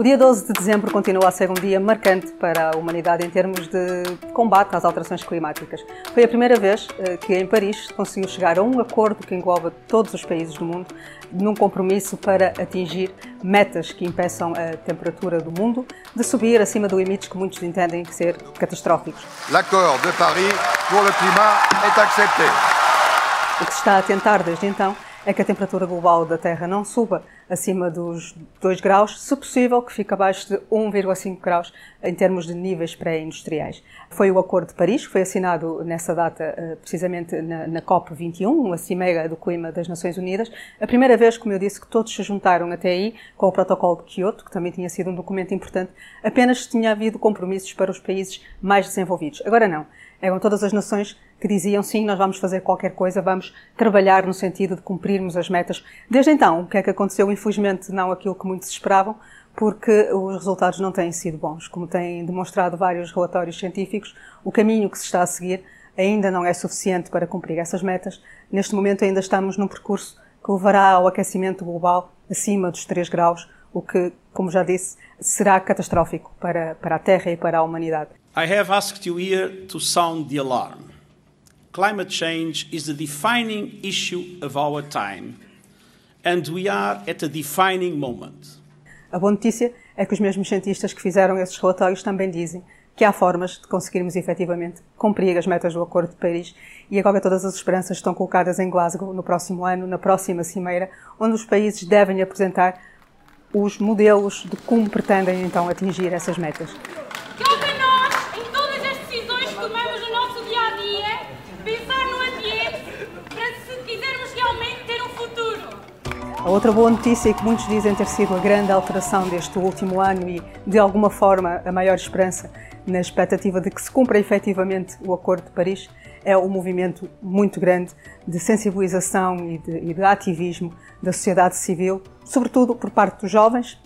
O dia 12 de dezembro continua a ser um dia marcante para a humanidade em termos de combate às alterações climáticas. Foi a primeira vez eh, que em Paris conseguiu chegar a um acordo que engloba todos os países do mundo num compromisso para atingir metas que impeçam a temperatura do mundo de subir acima de limites que muitos entendem ser catastróficos. L'accord de Paris pour le climat est accepté. O que se está a tentar desde então é que a temperatura global da Terra não suba acima dos 2 graus, se possível que fique abaixo de 1,5 graus em termos de níveis pré-industriais. Foi o Acordo de Paris, que foi assinado nessa data, eh, precisamente na, na COP21, a Cimeira do Clima das Nações Unidas. A primeira vez, como eu disse, que todos se juntaram até aí com o Protocolo de Kyoto, que também tinha sido um documento importante, apenas tinha havido compromissos para os países mais desenvolvidos. Agora não. Eram todas as nações que diziam sim, nós vamos fazer qualquer coisa, vamos trabalhar no sentido de cumprirmos as metas. Desde então, o que é que aconteceu? Infelizmente, não aquilo que muitos esperavam, porque os resultados não têm sido bons. Como têm demonstrado vários relatórios científicos, o caminho que se está a seguir ainda não é suficiente para cumprir essas metas. Neste momento, ainda estamos num percurso que levará ao aquecimento global acima dos 3 graus, o que, como já disse, será catastrófico para, para a Terra e para a humanidade. I have asked you here to sound the alarm. Climate change is the defining issue of our time, and we are at a defining moment. A boa notícia é que os mesmos cientistas que fizeram esses relatórios também dizem que há formas de conseguirmos efetivamente cumprir as metas do Acordo de Paris e agora todas as esperanças estão colocadas em Glasgow no próximo ano, na próxima cimeira, onde os países devem apresentar os modelos de como pretendem então atingir essas metas. Cabe a nós, em todas as decisões que tomamos no nosso dia a dia, pensar no ambiente para se quisermos realmente ter um futuro. A outra boa notícia é que muitos dizem ter sido a grande alteração deste último ano e, de alguma forma, a maior esperança na expectativa de que se cumpra efetivamente o Acordo de Paris é um movimento muito grande de sensibilização e de, e de ativismo da sociedade civil, sobretudo por parte dos jovens.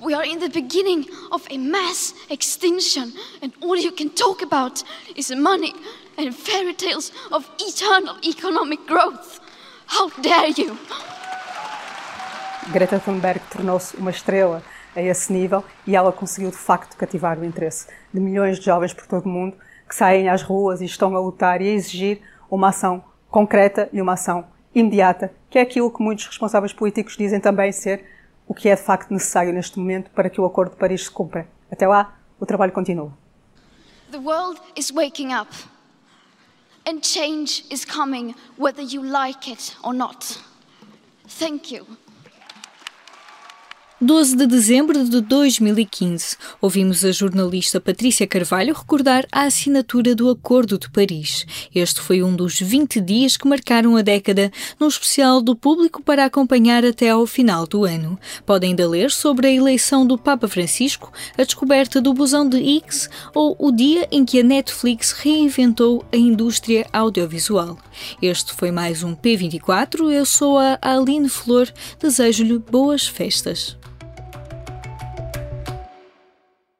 We are in the beginning of a mass extinction, and all you can talk about is money and fairy tales of eternal economic growth. How dare you! Greta Thunberg tornou-se uma estrela a esse nível e ela conseguiu de facto cativar o interesse de milhões de jovens por todo o mundo que saem às ruas e estão a lutar e a exigir uma ação concreta e uma ação imediata, que é aquilo que muitos responsáveis políticos dizem também ser o que é de facto necessário neste momento para que o Acordo de Paris se cumpra. Até lá, o trabalho continua. The world is waking up, and change is coming whether you like it or not. Thank you. 12 de dezembro de 2015, ouvimos a jornalista Patrícia Carvalho recordar a assinatura do Acordo de Paris. Este foi um dos 20 dias que marcaram a década, num especial do público para acompanhar até ao final do ano. Podem ainda ler sobre a eleição do Papa Francisco, a descoberta do busão de Higgs ou o dia em que a Netflix reinventou a indústria audiovisual. Este foi mais um P24. Eu sou a Aline Flor. Desejo-lhe boas festas.